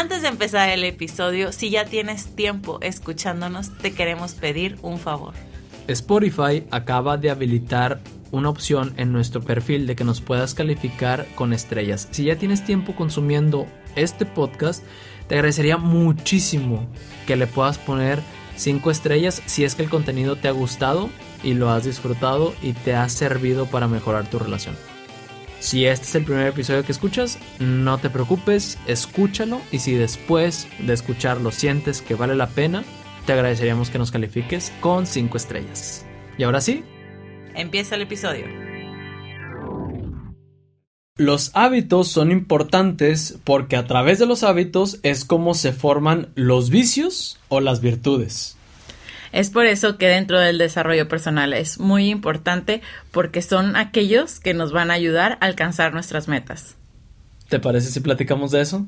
Antes de empezar el episodio, si ya tienes tiempo escuchándonos, te queremos pedir un favor. Spotify acaba de habilitar una opción en nuestro perfil de que nos puedas calificar con estrellas. Si ya tienes tiempo consumiendo este podcast, te agradecería muchísimo que le puedas poner 5 estrellas si es que el contenido te ha gustado y lo has disfrutado y te ha servido para mejorar tu relación. Si este es el primer episodio que escuchas, no te preocupes, escúchalo y si después de escucharlo sientes que vale la pena, te agradeceríamos que nos califiques con 5 estrellas. Y ahora sí, empieza el episodio. Los hábitos son importantes porque a través de los hábitos es como se forman los vicios o las virtudes. Es por eso que dentro del desarrollo personal es muy importante porque son aquellos que nos van a ayudar a alcanzar nuestras metas. ¿Te parece si platicamos de eso?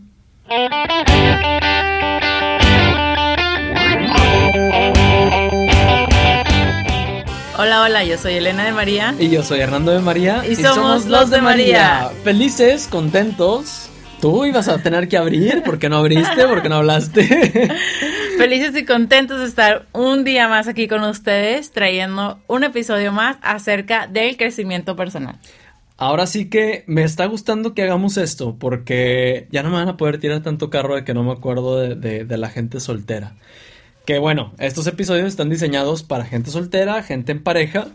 Hola, hola, yo soy Elena de María. Y yo soy Hernando de María. Y, somos, los de María. Felices, contentos. Tú ibas a tener que abrir, ¿por qué no abriste? ¿Por qué no hablaste? Felices y contentos de estar un día más aquí con ustedes, trayendo un episodio más acerca del crecimiento personal. Ahora sí que me está gustando que hagamos esto, porque ya no me van a poder tirar tanto carro de que no me acuerdo de, de la gente soltera. Que bueno, estos episodios están diseñados para gente soltera, gente en pareja,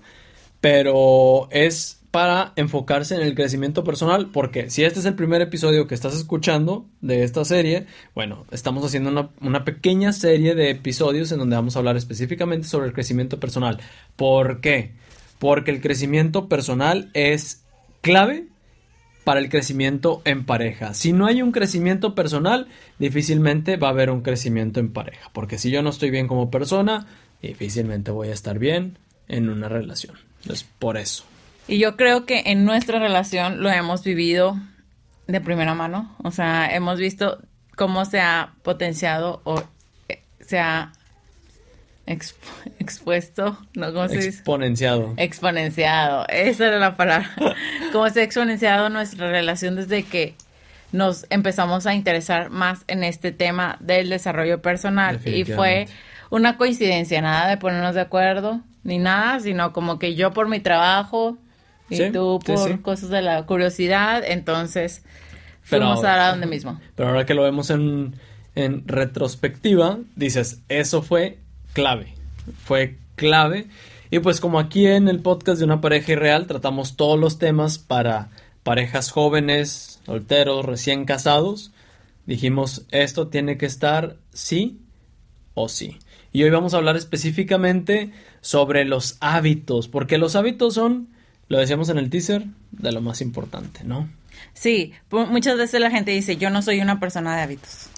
pero es para enfocarse en el crecimiento personal, porque si este es el primer episodio que estás escuchando de esta serie, bueno, estamos haciendo una, pequeña serie de episodios en donde vamos a hablar específicamente sobre el crecimiento personal. ¿Por qué? Porque el crecimiento personal es clave para el crecimiento en pareja. Si no hay un crecimiento personal, difícilmente va a haber un crecimiento en pareja. Porque si yo no estoy bien como persona, difícilmente voy a estar bien en una relación. Es por eso. Y yo creo que en nuestra relación lo hemos vivido de primera mano. O sea, hemos visto cómo se ha potenciado o eh, se ha expuesto, ¿no? ¿Cómo se Exponenciado. Exponenciado, esa era la palabra. Cómo se ha exponenciado nuestra relación desde que nos empezamos a interesar más en este tema del desarrollo personal y fue una coincidencia, nada de ponernos de acuerdo ni nada, sino como que yo por mi trabajo y tú por cosas de la curiosidad, entonces fuimos a donde mismo. Pero ahora que lo vemos en, en retrospectiva, dices, eso fue clave. Fue clave. Y pues como aquí en el podcast de una pareja irreal tratamos todos los temas para parejas jóvenes, solteros, recién casados, dijimos esto tiene que estar sí o sí. Y hoy vamos a hablar específicamente sobre los hábitos, porque los hábitos son, lo decíamos en el teaser, de lo más importante, ¿no? Sí, muchas veces la gente dice, yo no soy una persona de hábitos.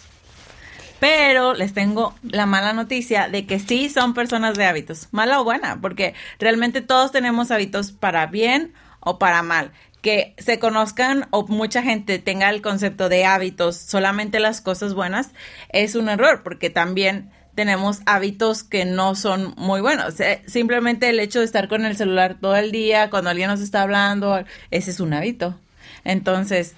Pero les tengo la mala noticia de que sí son personas de hábitos, mala o buena, porque realmente todos tenemos hábitos para bien o para mal. Que se conozcan o mucha gente tenga el concepto de hábitos solamente las cosas buenas es un error, porque también tenemos hábitos que no son muy buenos. Simplemente el hecho de estar con el celular todo el día, cuando alguien nos está hablando, ese es un hábito. Entonces,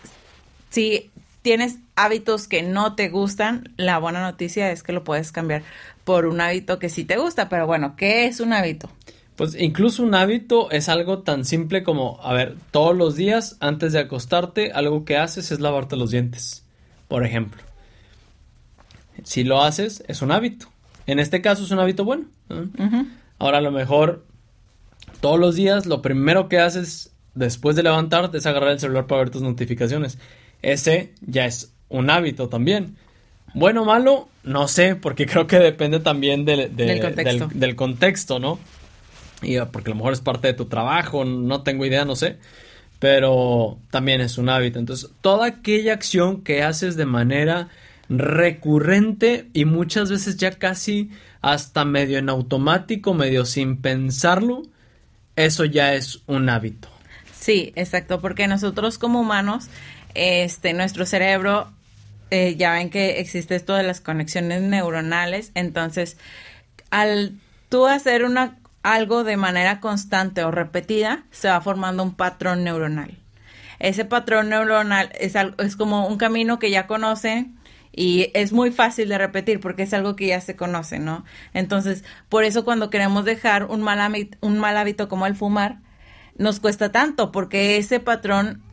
sí tienes hábitos que no te gustan, la buena noticia es que lo puedes cambiar por un hábito que sí te gusta. Pero bueno, ¿qué es un hábito? Pues incluso un hábito es algo tan simple como, a ver, todos los días antes de acostarte, algo que haces es lavarte los dientes, por ejemplo. Si lo haces, es un hábito. En este caso es un hábito bueno. Ahora a lo mejor todos los días lo primero que haces después de levantarte es agarrar el celular para ver tus notificaciones. Ese ya es un hábito también. Bueno o malo, no sé, porque creo que depende también del, contexto. ¿no? Y ah, porque a lo mejor es parte de tu trabajo, no tengo idea, no sé. Pero también es un hábito. Entonces, toda aquella acción que haces de manera recurrente y muchas veces ya casi hasta medio en automático, medio sin pensarlo, eso ya es un hábito. Sí, exacto, porque nosotros como humanos este, nuestro cerebro, eh, ya ven que existe esto de las conexiones neuronales, entonces, al tú hacer una, algo de manera constante o repetida, se va formando un patrón neuronal. Ese patrón neuronal es, es como un camino que ya conocen y es muy fácil de repetir porque es algo que ya se conoce, ¿no? Entonces, por eso cuando queremos dejar un mal, hábito, un mal hábito como el fumar, nos cuesta tanto porque ese patrón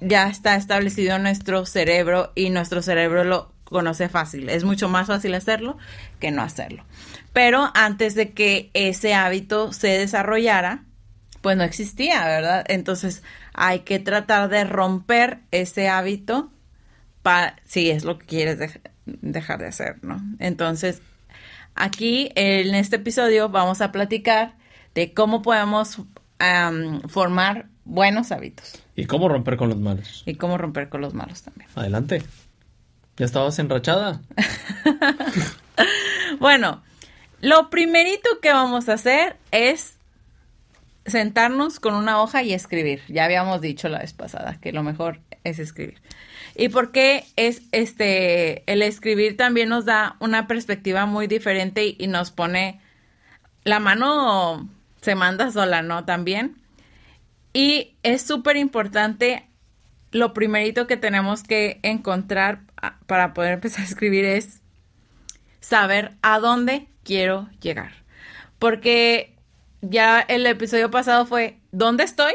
ya está establecido en nuestro cerebro y nuestro cerebro lo conoce fácil. Es mucho más fácil hacerlo que no hacerlo. Pero antes de que ese hábito se desarrollara, pues no existía, ¿verdad? Entonces hay que tratar de romper ese hábito si es lo que quieres dejar de hacer, ¿no? Entonces, aquí en este episodio vamos a platicar de cómo podemos formar buenos hábitos. Y cómo romper con los malos. Y cómo romper con los malos también. Adelante. ¿Ya estabas enrachada? bueno, lo primerito que vamos a hacer es sentarnos con una hoja y escribir. Ya habíamos dicho la vez pasada que lo mejor es escribir. Y porque es este el escribir también nos da una perspectiva muy diferente y, nos pone la mano se manda sola, ¿no? También. Y es súper importante lo primerito que tenemos que encontrar para poder empezar a escribir es saber a dónde quiero llegar. Porque ya el episodio pasado fue ¿dónde estoy?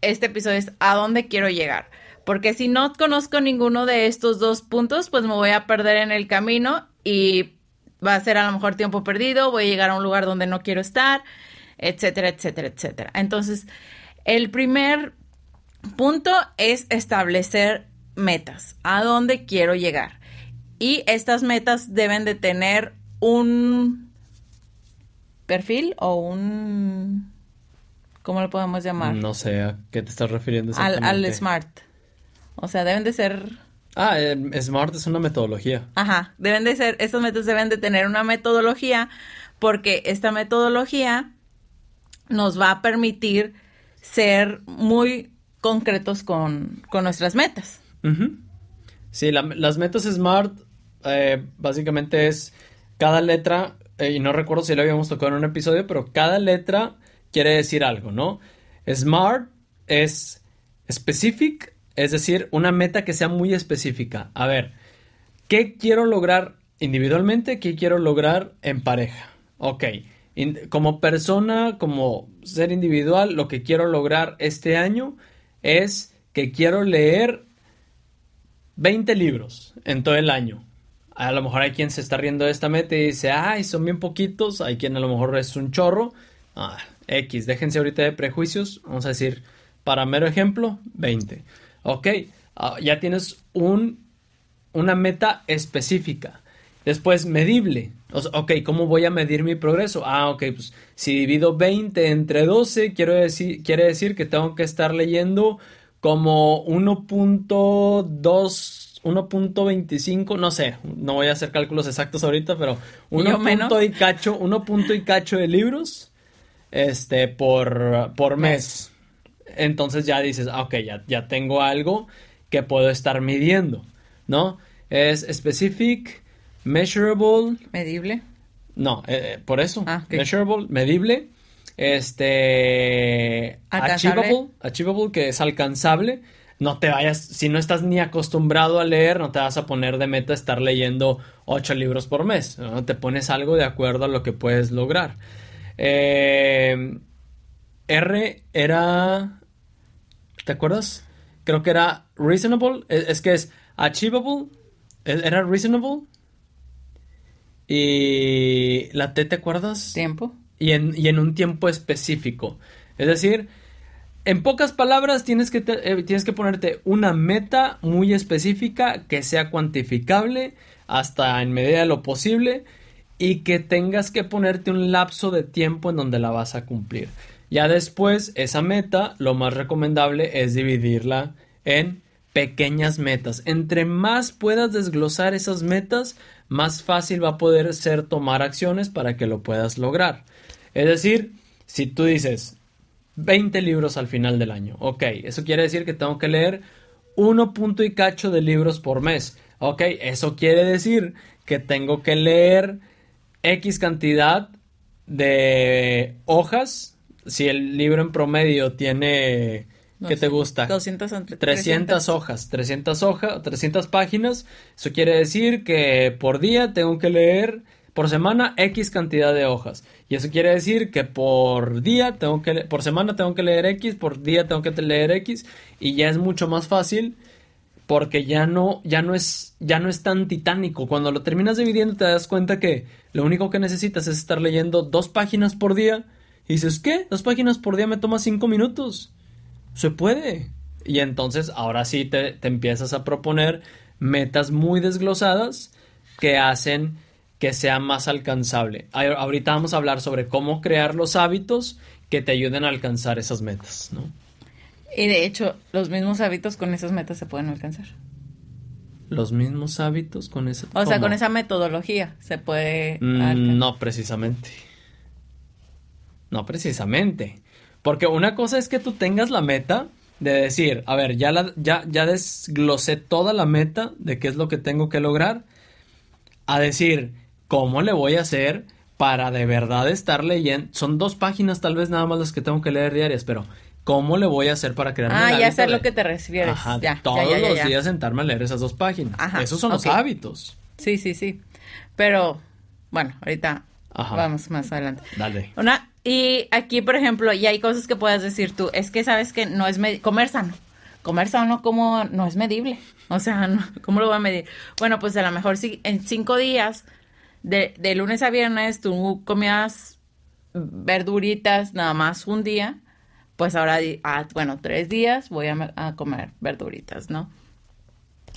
Este episodio es ¿a dónde quiero llegar? Porque si no conozco ninguno de estos dos puntos, pues me voy a perder en el camino y va a ser a lo mejor tiempo perdido, voy a llegar a un lugar donde no quiero estar, etcétera, etcétera, etcétera. Entonces, el primer punto es establecer metas, a dónde quiero llegar. Y estas metas deben de tener un perfil o un... ¿Cómo lo podemos llamar? No sé, ¿a qué te estás refiriendo Al, al SMART. O sea, deben de ser... Ah, SMART es una metodología. Ajá, deben de ser, estos métodos deben de tener una metodología porque esta metodología nos va a permitir ser muy concretos con, nuestras metas. Sí, las metas SMART eh, básicamente es cada letra, eh, y no recuerdo si lo habíamos tocado en un episodio, pero cada letra quiere decir algo, ¿no? SMART es specific, es decir, una meta que sea muy específica. A ver, ¿qué quiero lograr individualmente? ¿Qué quiero lograr en pareja? Ok, como persona, como ser individual, lo que quiero lograr este año es que quiero leer 20 libros en todo el año a lo mejor hay quien se está riendo de esta meta y dice, ay, son bien poquitos. Hay quien a lo mejor es un chorro. Ah, X, déjense ahorita de prejuicios. Vamos a decir, para mero ejemplo, 20. Ok, ah, ya tienes un, una meta específica. Después, medible. ok, ¿cómo voy a medir mi progreso? Ah, ok, pues si divido 20 entre 12, quiero decir, quiere decir que tengo que estar leyendo como 1.2 1.25, no sé, no voy a hacer cálculos exactos ahorita, pero 1 punto y cacho, 1 punto y cacho de libros este por, por mes. Entonces ya dices, ah, ok, ya, ya tengo algo que puedo estar midiendo, ¿no? Es specific, measurable. Medible. No, eh, eh, por eso. Ah, measurable, medible. Este. Achievable. Achievable, que es alcanzable no te vayas, si no estás ni acostumbrado a leer, no te vas a poner de meta estar leyendo ocho libros por mes. ¿no? Te pones algo de acuerdo a lo que puedes lograr. Eh, R era. ¿Te acuerdas? Creo que era reasonable. Es, que es achievable. E, era reasonable. Y la T, ¿te acuerdas? Tiempo. Y en, y en un tiempo específico. Es decir, en pocas palabras, tienes que, eh, tienes que ponerte una meta muy específica que sea cuantificable hasta en medida de lo posible y que tengas que ponerte un lapso de tiempo en donde la vas a cumplir. Ya después, esa meta, lo más recomendable es dividirla en pequeñas metas. Entre más puedas desglosar esas metas, más fácil va a poder ser tomar acciones para que lo puedas lograr. Es decir, si tú dices, 20 libros al final del año. Ok, eso quiere decir que tengo que leer 1 punto y cacho de libros por mes. Ok, eso quiere decir que tengo que leer X cantidad de hojas. Si el libro en promedio tiene ¿Qué te gusta? 200 entre 300 hojas, 300 hojas, 300 páginas. Eso quiere decir que por día tengo que leer, por semana, X cantidad de hojas. Y eso quiere decir que por día tengo que, por semana tengo que leer X, por día tengo que leer X. Y ya es mucho más fácil porque ya no, ya no es, ya no es tan titánico. Cuando lo terminas dividiendo te das cuenta que lo único que necesitas es estar leyendo dos páginas por día. Y dices, ¿qué? Dos páginas por día me toma cinco minutos se puede. Y entonces ahora sí te, empiezas a proponer metas muy desglosadas que hacen que sea más alcanzable. Ahorita vamos a hablar sobre cómo crear los hábitos que te ayuden a alcanzar esas metas, ¿no? Y de hecho, los mismos hábitos con esas metas se pueden alcanzar. Los mismos hábitos con esa. O sea, con esa metodología se puede. Mm, no precisamente. No precisamente. Porque una cosa es que tú tengas la meta de decir, a ver, ya, la, ya, ya desglosé toda la meta de qué es lo que tengo que lograr, a decir, ¿cómo le voy a hacer para de verdad estar leyendo? Son dos páginas tal vez nada más las que tengo que leer diarias, pero ¿cómo le voy a hacer para crear Ah, ya sé lo que te refieres. ya, todos los días sentarme a leer esas dos páginas. Esos son los hábitos. Sí, sí, sí. Pero, bueno, ahorita vamos más adelante. Dale. Una, y aquí, por ejemplo, y hay cosas que puedas decir tú, es que sabes que no es comer sano. Comer sano como no es medible. O sea, ¿cómo lo voy a medir? Bueno, pues a lo mejor si en cinco días, de, lunes a viernes, tú comías verduritas nada más un día, pues ahora, ah, bueno, tres días voy a, a, comer verduritas, ¿no?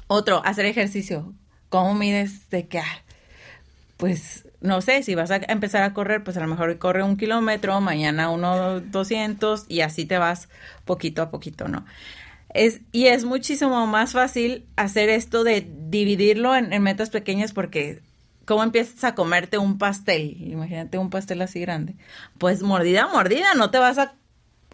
Otro, hacer ejercicio. ¿Cómo mides de qué? Pues no sé, si vas a empezar a correr, pues a lo mejor corre un kilómetro, mañana uno doscientos y así te vas poquito a poquito, ¿no? Es, y es muchísimo más fácil hacer esto de dividirlo en, metas pequeñas porque ¿cómo empiezas a comerte un pastel? Imagínate un pastel así grande. Pues mordida, mordida, no te vas a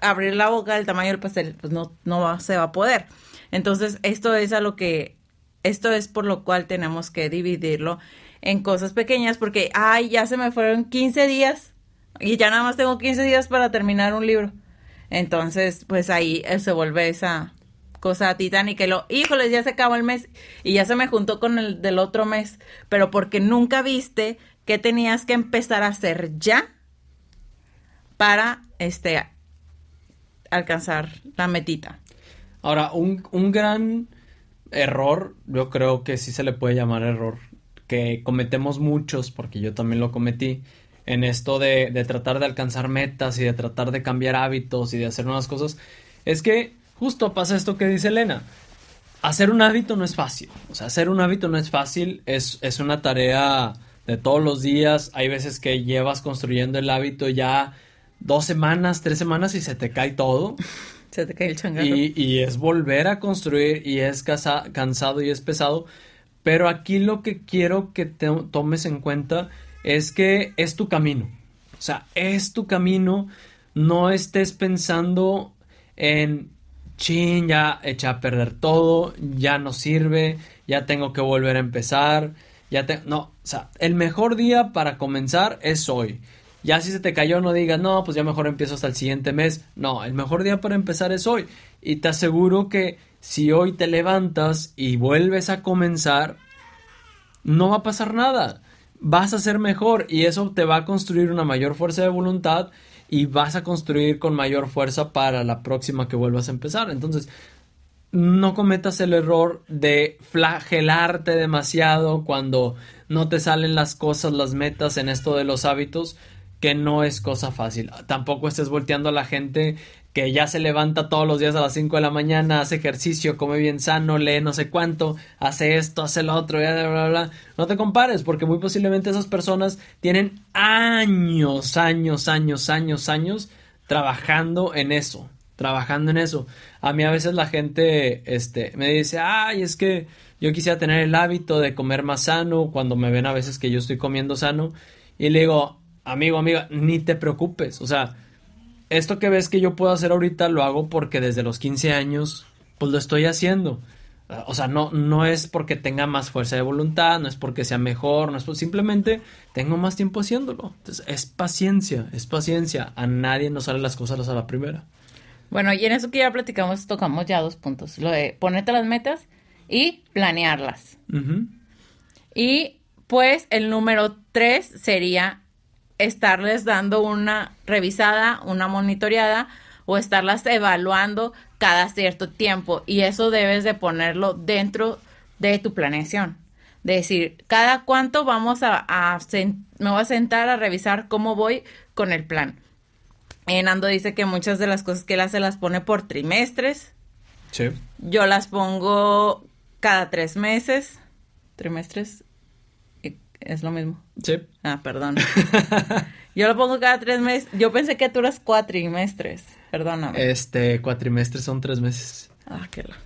abrir la boca del tamaño del pastel, pues no, no se va a poder. Entonces, esto es a lo que, esto es por lo cual tenemos que dividirlo en cosas pequeñas porque, ay, ya se me fueron 15 días y ya nada más tengo 15 días para terminar un libro. Entonces, pues ahí eh, se vuelve esa cosa titánica. Y lo, híjole, ya se acabó el mes y ya se me juntó con el del otro mes, pero porque nunca viste que tenías que empezar a hacer ya para este alcanzar la metita. Ahora, un, un gran error, yo creo que sí se le puede llamar error, que cometemos muchos, porque yo también lo cometí, en esto de, de, tratar de alcanzar metas y de tratar de cambiar hábitos y de hacer nuevas cosas, es que justo pasa esto que dice Elena. Hacer un hábito no es fácil. O sea, hacer un hábito no es fácil, es, es una tarea de todos los días. Hay veces que llevas construyendo el hábito ya dos semanas, tres semanas y se te cae todo. Se te cae el y es volver a construir y es cansado y es pesado. Pero aquí lo que quiero que te tomes en cuenta es que es tu camino. O sea, es tu camino. No estés pensando en, chin, ya eché a perder todo, ya no sirve, ya tengo que volver a empezar. Ya te... No, o sea, el mejor día para comenzar es hoy. Ya si se te cayó, no digas, no, pues ya mejor empiezo hasta el siguiente mes. No, el mejor día para empezar es hoy. Y te aseguro que si hoy te levantas y vuelves a comenzar, no va a pasar nada. Vas a ser mejor y eso te va a construir una mayor fuerza de voluntad y vas a construir con mayor fuerza para la próxima que vuelvas a empezar. Entonces, no cometas el error de flagelarte demasiado cuando no te salen las cosas, las metas en esto de los hábitos, que no es cosa fácil. Tampoco estés volteando a la gente que ya se levanta todos los días a las 5 de la mañana, hace ejercicio, come bien sano, lee no sé cuánto, hace esto, hace lo otro, bla, bla, bla, No te compares, porque muy posiblemente esas personas tienen años, años, años, años, años trabajando en eso, trabajando en eso. A mí a veces la gente este, me dice, ay, es que yo quisiera tener el hábito de comer más sano, cuando me ven a veces que yo estoy comiendo sano, y le digo, amigo, amiga, ni te preocupes, o sea, esto que ves que yo puedo hacer ahorita lo hago porque desde los 15 años pues lo estoy haciendo. O sea, no, no es porque tenga más fuerza de voluntad, no es porque sea mejor, no es simplemente tengo más tiempo haciéndolo. Entonces, es paciencia, es paciencia. A nadie nos salen las cosas a la primera. Bueno, y en eso que ya platicamos, tocamos ya dos puntos. Lo de ponerte las metas y planearlas. Y pues el número tres sería estarles dando una revisada, una monitoreada o estarlas evaluando cada cierto tiempo. Y eso debes de ponerlo dentro de tu planeación. De decir, cada cuánto vamos a, me voy a sentar a revisar cómo voy con el plan. Eh, Nando dice que muchas de las cosas que él hace las pone por trimestres. Sí. Yo las pongo cada tres meses. Trimestres. Es lo mismo. Sí. Ah, perdón. Yo lo pongo cada tres meses. Yo pensé que tú eras cuatrimestres. Perdóname. Este, cuatrimestre son tres meses. Ah, qué la-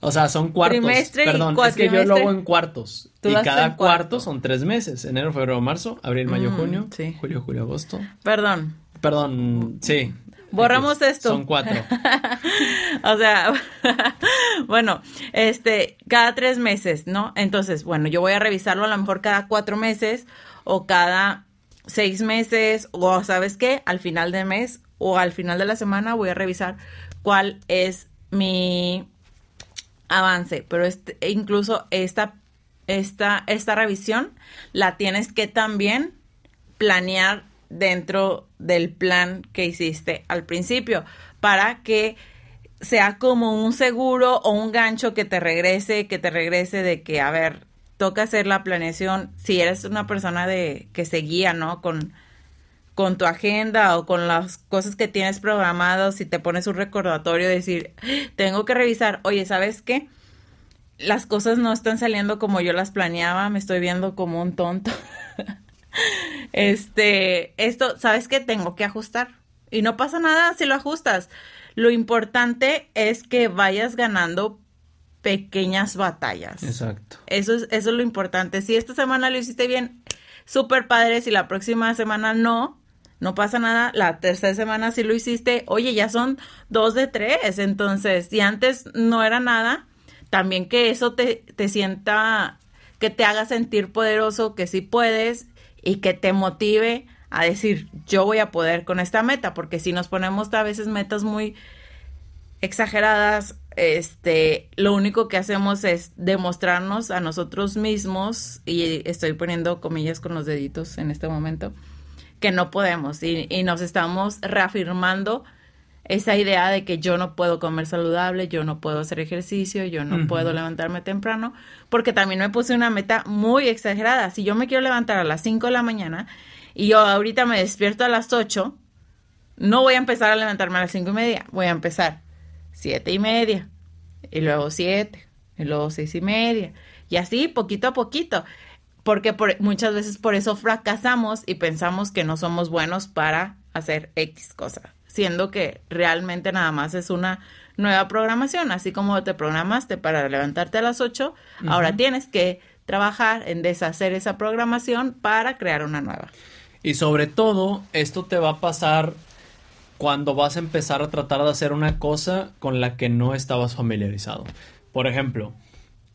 O sea, son cuartos. Trimestre y Perdón, es que yo lo hago en cuartos. Y cada en cuarto cuarto. son tres meses. Enero, febrero, marzo, abril, mayo, Mm, junio. sí. Julio, julio, agosto. Perdón. Perdón, sí. Borramos esto. Son cuatro. o sea, bueno, este, cada tres meses, ¿no? Entonces, bueno, yo voy a revisarlo a lo mejor cada cuatro meses o cada seis meses o, ¿sabes qué? Al final del mes o al final de la semana voy a revisar cuál es mi avance, pero este, e incluso esta, esta, esta revisión la tienes que también planear dentro del plan que hiciste al principio para que sea como un seguro o un gancho que te regrese, que te regrese de que, a ver, toca hacer la planeación. Si eres una persona de que se guía, ¿no? Con, con tu agenda o con las cosas que tienes programadas, si te pones un recordatorio, decir, tengo que revisar, oye, ¿sabes qué? Las cosas no están saliendo como yo las planeaba, me estoy viendo como un tonto. este, esto, ¿sabes qué? Tengo que ajustar. Y no pasa nada si lo ajustas. Lo importante es que vayas ganando pequeñas batallas. Exacto. Eso es, eso es lo importante. Si esta semana lo hiciste bien, súper padre. Si la próxima semana no, no pasa nada. La tercera semana si lo hiciste, oye, ya son dos de tres. Entonces, si antes no era nada, también que eso te, te sienta, que te haga sentir poderoso, que sí puedes y que te motive a decir, yo voy a poder con esta meta. Porque si nos ponemos a veces metas muy exageradas, este, lo único que hacemos es demostrarnos a nosotros mismos, y estoy poniendo comillas con los deditos en este momento, que no podemos y, y nos estamos reafirmando esa idea de que yo no puedo comer saludable, yo no puedo hacer ejercicio, yo no puedo levantarme temprano, porque también me puse una meta muy exagerada. Si yo me quiero levantar a las 5 de la mañana y yo ahorita me despierto a las 8, no voy a empezar a levantarme a las cinco y media, voy a empezar siete y media, y luego siete, y luego seis y media, y así poquito a poquito, porque por, muchas veces por eso fracasamos y pensamos que no somos buenos para hacer X cosa, siendo que realmente nada más es una nueva programación, así como te programaste para levantarte a las 8, ahora tienes que trabajar en deshacer esa programación para crear una nueva. Y sobre todo, esto te va a pasar cuando vas a empezar a tratar de hacer una cosa con la que no estabas familiarizado. Por ejemplo,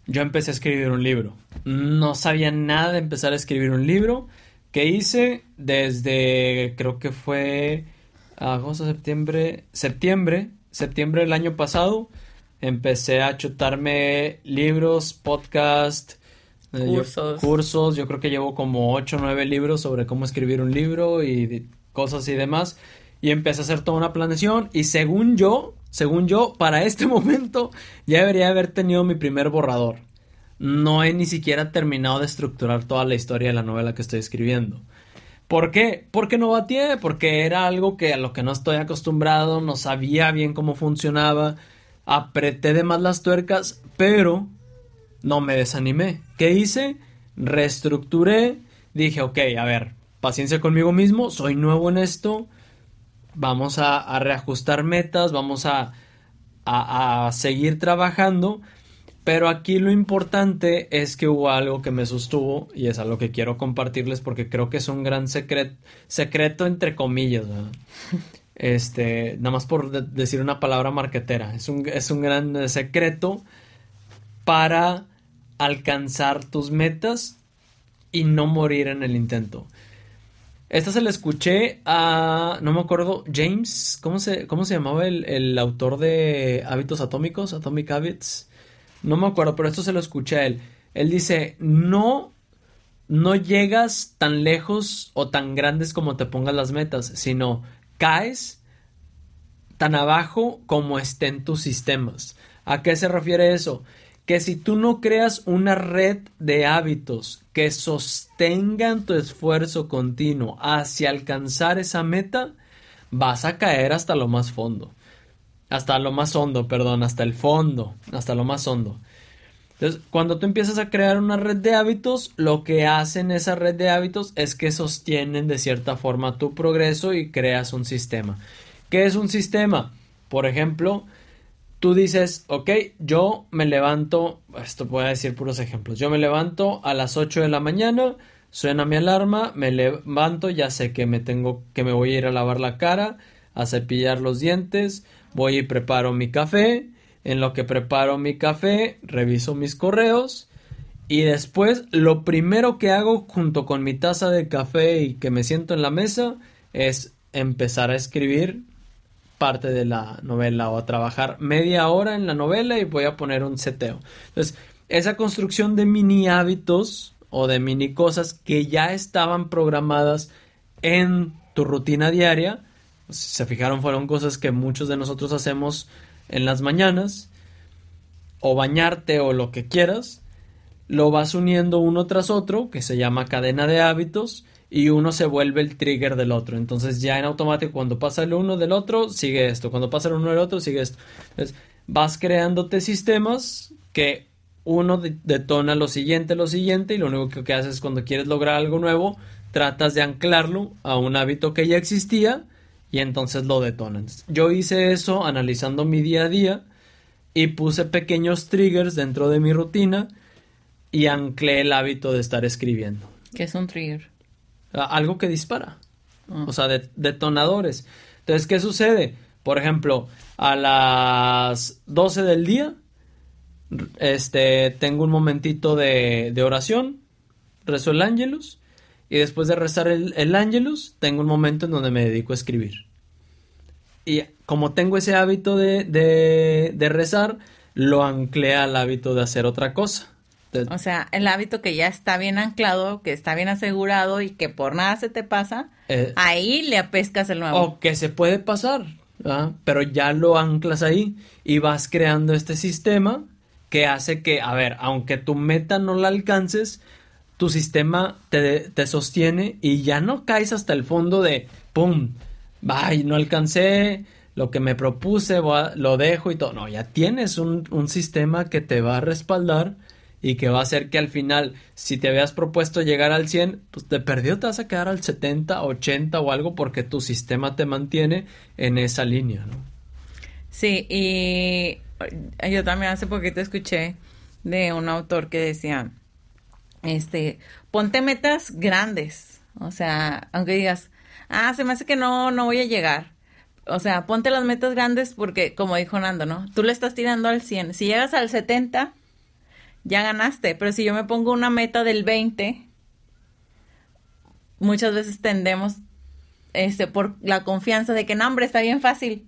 yo empecé a escribir un libro. No sabía nada de empezar a escribir un libro. que hice? Desde, creo que fue agosto, septiembre, septiembre, septiembre del año pasado. Empecé a chutarme libros, podcast, eh, yo- Cursos. cursos. Yo creo que llevo como 8 o 9 libros sobre cómo escribir un libro y cosas y demás. Y empecé a hacer toda una planeación. Y según yo, según yo, para este momento ya debería haber tenido mi primer borrador. No he ni siquiera terminado de estructurar toda la historia de la novela que estoy escribiendo. ¿Por qué? Porque no batié, porque era algo que a lo que no estoy acostumbrado, no sabía bien cómo funcionaba, apreté de más las tuercas, pero no me desanimé. ¿Qué hice? Reestructuré, dije, ok, a ver, paciencia conmigo mismo, soy nuevo en esto, vamos a, reajustar metas, vamos a, a seguir trabajando, pero aquí lo importante es que hubo algo que me sostuvo y es algo que quiero compartirles porque creo que es un gran secreto, secreto entre comillas, ¿verdad? Este, nada más por de- decir una palabra marquetera, es un, es un gran eh, secreto para alcanzar tus metas y no morir en el intento. Esta se la escuché a, no me acuerdo, James, ¿cómo se, cómo se llamaba el, el autor de Hábitos Atómicos, Atomic Habits? No me acuerdo, pero esto se lo escuché a él. Él dice, no, no llegas tan lejos o tan grandes como te pongas las metas, sino caes tan abajo como estén tus sistemas. ¿A qué se refiere eso? Que si tú no creas una red de hábitos que sostengan tu esfuerzo continuo hacia alcanzar esa meta, vas a caer hasta lo más fondo. Hasta lo más hondo, perdón, hasta el fondo, hasta lo más hondo. Entonces, cuando tú empiezas a crear una red de hábitos, lo que hacen esa red de hábitos es que sostienen de cierta forma tu progreso y creas un sistema. ¿Qué es un sistema? Por ejemplo, tú dices, ok, yo me levanto, esto voy a decir puros ejemplos, yo me levanto a las 8 de la mañana, suena mi alarma, me levanto, ya sé que me tengo, que me voy a ir a lavar la cara, a cepillar los dientes, voy y preparo mi café, en lo que preparo mi café, reviso mis correos y después lo primero que hago junto con mi taza de café y que me siento en la mesa es empezar a escribir parte de la novela o a trabajar media hora en la novela y voy a poner un seteo. Entonces, esa construcción de mini hábitos o de mini cosas que ya estaban programadas en tu rutina diaria, si se fijaron, fueron cosas que muchos de nosotros hacemos en las mañanas, o bañarte o lo que quieras, lo vas uniendo uno tras otro, que se llama cadena de hábitos, y uno se vuelve el trigger del otro. Entonces ya en automático cuando pasa el uno del otro, sigue esto, cuando pasa el uno del otro, sigue esto. Entonces vas creándote sistemas que uno detona lo siguiente, lo siguiente, y lo único que haces cuando quieres lograr algo nuevo, tratas de anclarlo a un hábito que ya existía y entonces lo detonan. Yo hice eso analizando mi día a día y puse pequeños triggers dentro de mi rutina y anclé el hábito de estar escribiendo. ¿Qué es un trigger? Algo que dispara. Ah. O sea, detonadores. Entonces, ¿qué sucede? Por ejemplo, a las 12 del día, este, tengo un momentito de, de oración, rezo el ángelus y después de rezar el, el Ángelus, tengo un momento en donde me dedico a escribir. Y como tengo ese hábito de, de, rezar, lo anclé al hábito de hacer otra cosa. o sea, el hábito que ya está bien anclado, que está bien asegurado y que por nada se te pasa, eh, ahí le apescas el nuevo. O que se puede pasar, pero ya lo anclas ahí y vas creando este sistema que hace que, a ver, aunque tu meta no la alcances, tu sistema te, te, sostiene y ya no caes hasta el fondo de ¡pum! ¡Vaya! No alcancé lo que me propuse, lo dejo y todo. No, ya tienes un, un, sistema que te va a respaldar y que va a hacer que al final, si te habías propuesto llegar al 100, pues te perdió, te vas a quedar al 70, 80 o algo porque tu sistema te mantiene en esa línea, ¿no? Sí, y yo también hace poquito escuché de un autor que decía, este, ponte metas grandes. O sea, aunque digas, ah, se me hace que no, no voy a llegar. O sea, ponte las metas grandes porque, como dijo Nando, ¿no? Tú le estás tirando al 100. Si llegas al 70, ya ganaste. Pero si yo me pongo una meta del 20, muchas veces tendemos, este, por la confianza de que, no, hombre, está bien fácil.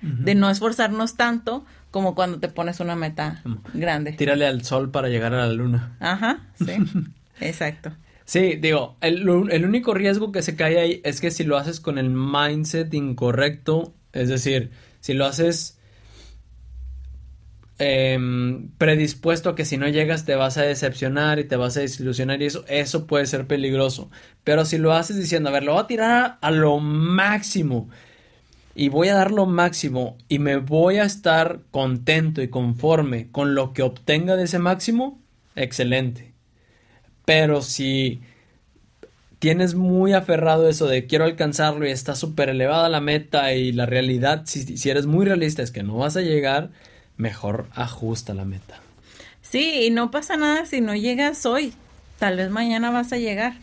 De no esforzarnos tanto como cuando te pones una meta grande. Tírale al sol para llegar a la luna. Ajá, sí, exacto. Sí, digo, el, el, único riesgo que se cae ahí es que si lo haces con el mindset incorrecto, es decir, si lo haces em, predispuesto a que si no llegas te vas a decepcionar y te vas a desilusionar y eso, eso puede ser peligroso. Pero si lo haces diciendo, a ver, lo voy a tirar a lo máximo y voy a dar lo máximo y me voy a estar contento y conforme con lo que obtenga de ese máximo, excelente. Pero si tienes muy aferrado eso de quiero alcanzarlo y está súper elevada la meta y la realidad, si, si eres muy realista es que no vas a llegar, mejor ajusta la meta. Sí, y no pasa nada si no llegas hoy. Tal vez mañana vas a llegar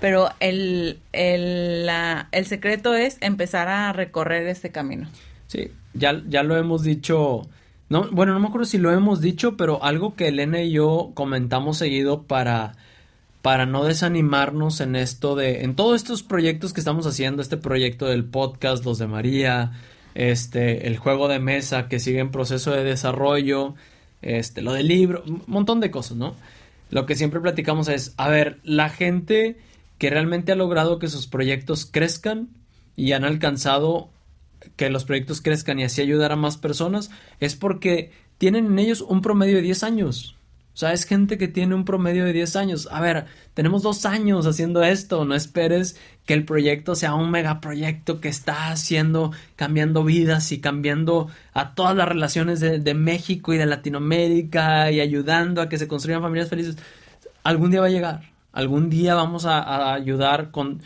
pero el, el, el secreto es empezar a recorrer este camino. Sí, ya, ya lo hemos dicho, no, bueno, no me acuerdo si lo hemos dicho, pero algo que Elena y yo comentamos seguido para, para no desanimarnos en esto de, en todos estos proyectos que estamos haciendo, este proyecto del podcast, los de María, este, el juego de mesa que sigue en proceso de desarrollo, este, lo del libro, un montón de cosas, ¿no? Lo que siempre platicamos es, a ver, la gente que realmente ha logrado que sus proyectos crezcan y han alcanzado que los proyectos crezcan y así ayudar a más personas, es porque tienen en ellos un promedio de 10 años. O sea, es gente que tiene un promedio de 10 años. A ver, tenemos dos años haciendo esto. No esperes que el proyecto sea un megaproyecto que está haciendo, cambiando vidas y cambiando a todas las relaciones de, México y de Latinoamérica y ayudando a que se construyan familias felices. Algún día va a llegar. Algún día vamos a, ayudar con.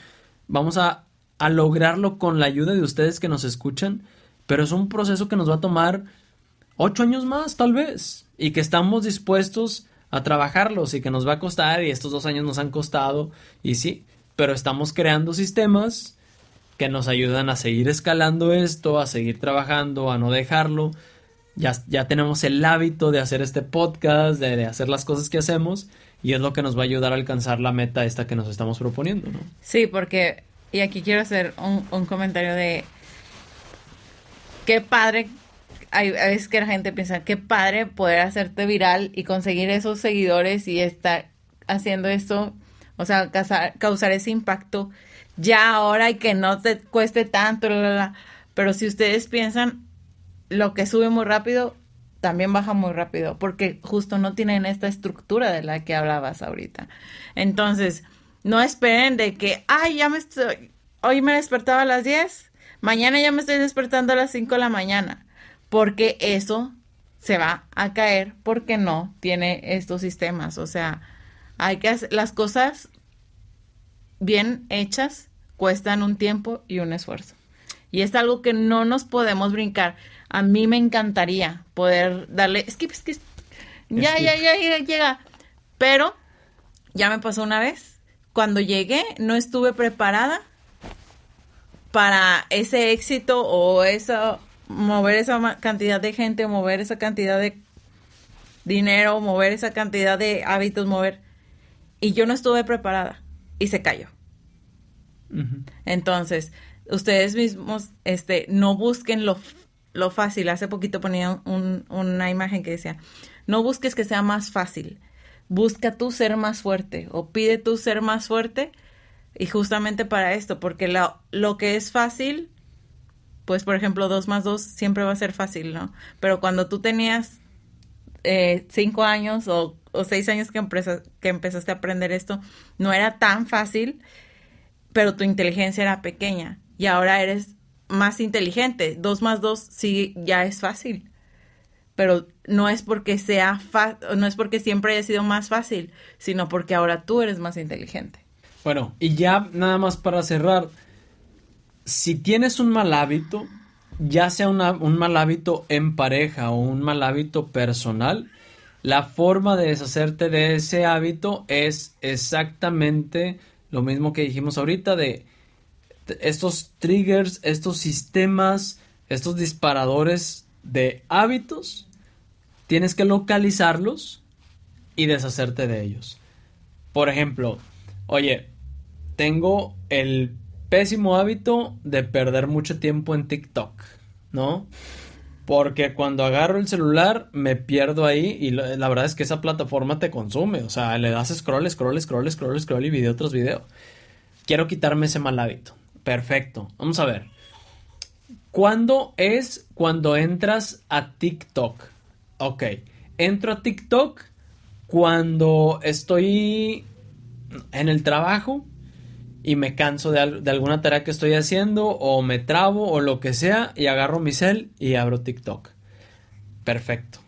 Vamos a, a lograrlo con la ayuda de ustedes que nos escuchan. Pero es un proceso que nos va a tomar ocho años más, tal vez y que estamos dispuestos a trabajarlos y que nos va a costar y estos dos años nos han costado y sí, pero estamos creando sistemas que nos ayudan a seguir escalando esto, a seguir trabajando, a no dejarlo. Ya, ya tenemos el hábito de hacer este podcast, de, hacer las cosas que hacemos y es lo que nos va a ayudar a alcanzar la meta esta que nos estamos proponiendo, ¿no? Sí, porque, y aquí quiero hacer un, un comentario de qué padre hay, veces que la gente piensa, qué padre poder hacerte viral y conseguir esos seguidores y estar haciendo esto, o sea, causar, ese impacto ya ahora y que no te cueste tanto, pero si ustedes piensan, lo que sube muy rápido, también baja muy rápido, porque justo no tienen esta estructura de la que hablabas ahorita. Entonces, no esperen de que, ay, ya me estoy, hoy me despertaba a las 10, mañana ya me estoy despertando a las 5 de la mañana porque eso se va a caer porque no tiene estos sistemas. O sea, hay que hacer las cosas bien hechas cuestan un tiempo y un esfuerzo. Y es algo que no nos podemos brincar. A mí me encantaría poder darle skip, skip. Ya, ya, ya, ya llega. Pero ya me pasó una vez. Cuando llegué, no estuve preparada para ese éxito o eso mover esa cantidad de gente, mover esa cantidad de dinero, mover esa cantidad de hábitos, mover. Y yo no estuve preparada y se cayó. Entonces, ustedes mismos, este, no busquen lo, lo fácil. Hace poquito ponía una imagen que decía, no busques que sea más fácil. Busca tú ser más fuerte o pide tú ser más fuerte. Y justamente para esto, porque lo, lo que es fácil pues por ejemplo, dos más dos siempre va a ser fácil, ¿no? Pero cuando tú tenías eh, cinco años o, seis años que, que empezaste a aprender esto, no era tan fácil, pero tu inteligencia era pequeña y ahora eres más inteligente. Dos más dos sí ya es fácil, pero no es porque sea no es porque siempre haya sido más fácil, sino porque ahora tú eres más inteligente. Bueno, y ya nada más para cerrar, si tienes un mal hábito, ya sea un mal hábito en pareja o un mal hábito personal, la forma de deshacerte de ese hábito es exactamente lo mismo que dijimos ahorita de estos triggers, estos sistemas, estos disparadores de hábitos, tienes que localizarlos y deshacerte de ellos. Por ejemplo, oye, tengo el pésimo hábito de perder mucho tiempo en TikTok, ¿no? Porque cuando agarro el celular me pierdo ahí y la verdad es que esa plataforma te consume. O sea, le das scroll, scroll, scroll, scroll, scroll y video tras video. Quiero quitarme ese mal hábito. Perfecto. Vamos a ver. ¿Cuándo es cuando entras a TikTok? Ok. Entro a TikTok cuando estoy en el trabajo y me canso de, alguna tarea que estoy haciendo o me trabo o lo que sea y agarro mi cel y abro TikTok. Perfecto.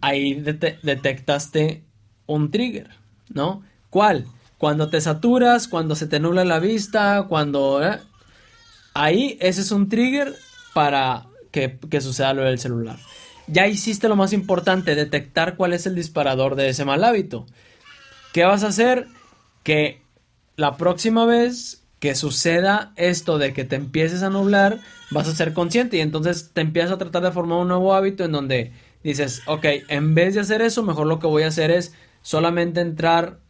Ahí detectaste un trigger, ¿no? ¿Cuál? Cuando te saturas, cuando se te nubla la vista, cuando... ¿eh? Ahí ese es un trigger para que, que suceda lo del celular. Ya hiciste lo más importante, detectar cuál es el disparador de ese mal hábito. ¿Qué vas a hacer? Que la próxima vez que suceda esto de que te empieces a nublar, vas a ser consciente y entonces te empiezas a tratar de formar un nuevo hábito en donde dices, ok, en vez de hacer eso, mejor lo que voy a hacer es solamente entrar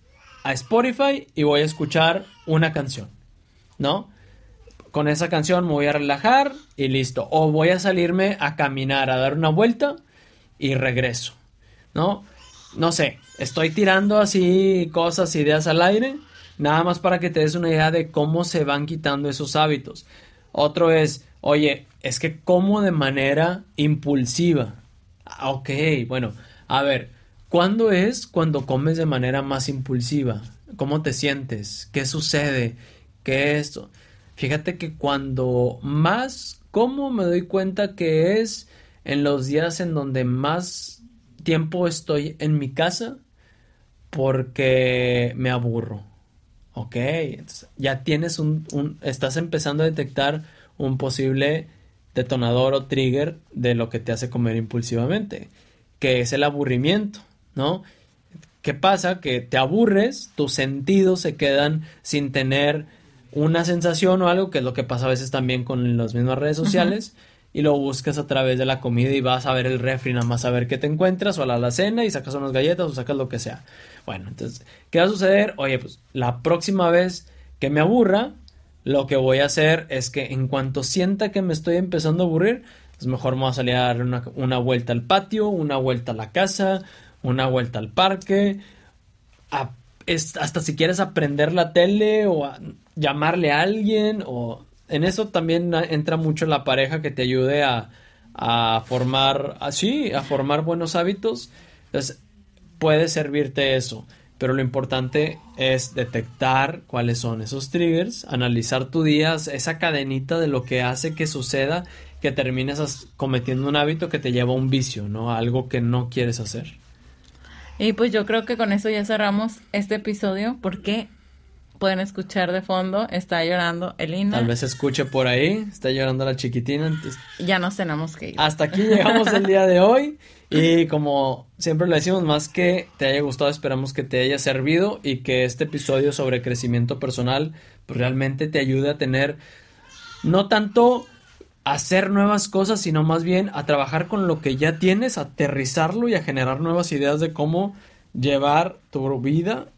a Spotify y voy a escuchar una canción, ¿no? Con esa canción me voy a relajar y listo. O voy a salirme a caminar, a dar una vuelta y regreso, ¿no? No sé, estoy tirando así cosas, ideas al aire, nada más para que te des una idea de cómo se van quitando esos hábitos. Otro es, oye, es que como de manera impulsiva. Ah, ok, bueno, a ver, ¿cuándo es cuando comes de manera más impulsiva? ¿Cómo te sientes? ¿Qué sucede? ¿Qué es esto? Fíjate que cuando más como me doy cuenta que es en los días en donde más tiempo estoy en mi casa porque me aburro. Ok, ya tienes un, un, estás empezando a detectar un posible detonador o trigger de lo que te hace comer impulsivamente, que es el aburrimiento, ¿no? ¿Qué pasa? Que te aburres, tus sentidos se quedan sin tener una sensación o algo, que es lo que pasa a veces también con las mismas redes sociales, y lo buscas a través de la comida y vas a ver el refri, nada más a ver qué te encuentras, o a la alacena y sacas unas galletas o sacas lo que sea. Bueno, entonces, ¿qué va a suceder? Oye, pues la próxima vez que me aburra, lo que voy a hacer es que en cuanto sienta que me estoy empezando a aburrir, pues mejor me voy a salir a dar una, una vuelta al patio, una vuelta a la casa, una vuelta al parque, hasta si quieres aprender la tele o a llamarle a alguien o en eso también entra mucho la pareja que te ayude a, a formar así, a formar buenos hábitos. Entonces, puede servirte eso, pero lo importante es detectar cuáles son esos triggers, analizar tu día, esa cadenita de lo que hace que suceda que termines cometiendo un hábito que te lleva a un vicio, ¿no? algo que no quieres hacer. Y pues yo creo que con eso ya cerramos este episodio porque pueden escuchar de fondo, está llorando Elina. Tal vez escuche por ahí, está llorando la chiquitina. Ya nos tenemos que ir. Hasta aquí llegamos el día de hoy. Y como siempre lo decimos, más que te haya gustado, esperamos que te haya servido y que este episodio sobre crecimiento personal pues, realmente te ayude a tener no tanto hacer nuevas cosas, sino más bien a trabajar con lo que ya tienes, aterrizarlo y a generar nuevas ideas de cómo llevar tu vida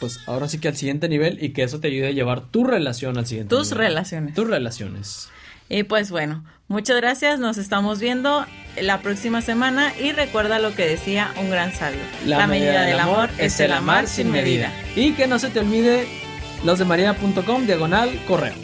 pues ahora sí que al siguiente nivel y que eso te ayude a llevar tu relación al siguiente Tus relaciones. Tus relaciones. Y pues bueno, muchas gracias, nos estamos viendo la próxima semana y recuerda lo que decía un gran sabio. La, medida, del amor, es el amar sin medida. Y que no se te olvide los de maría.com diagonal correo.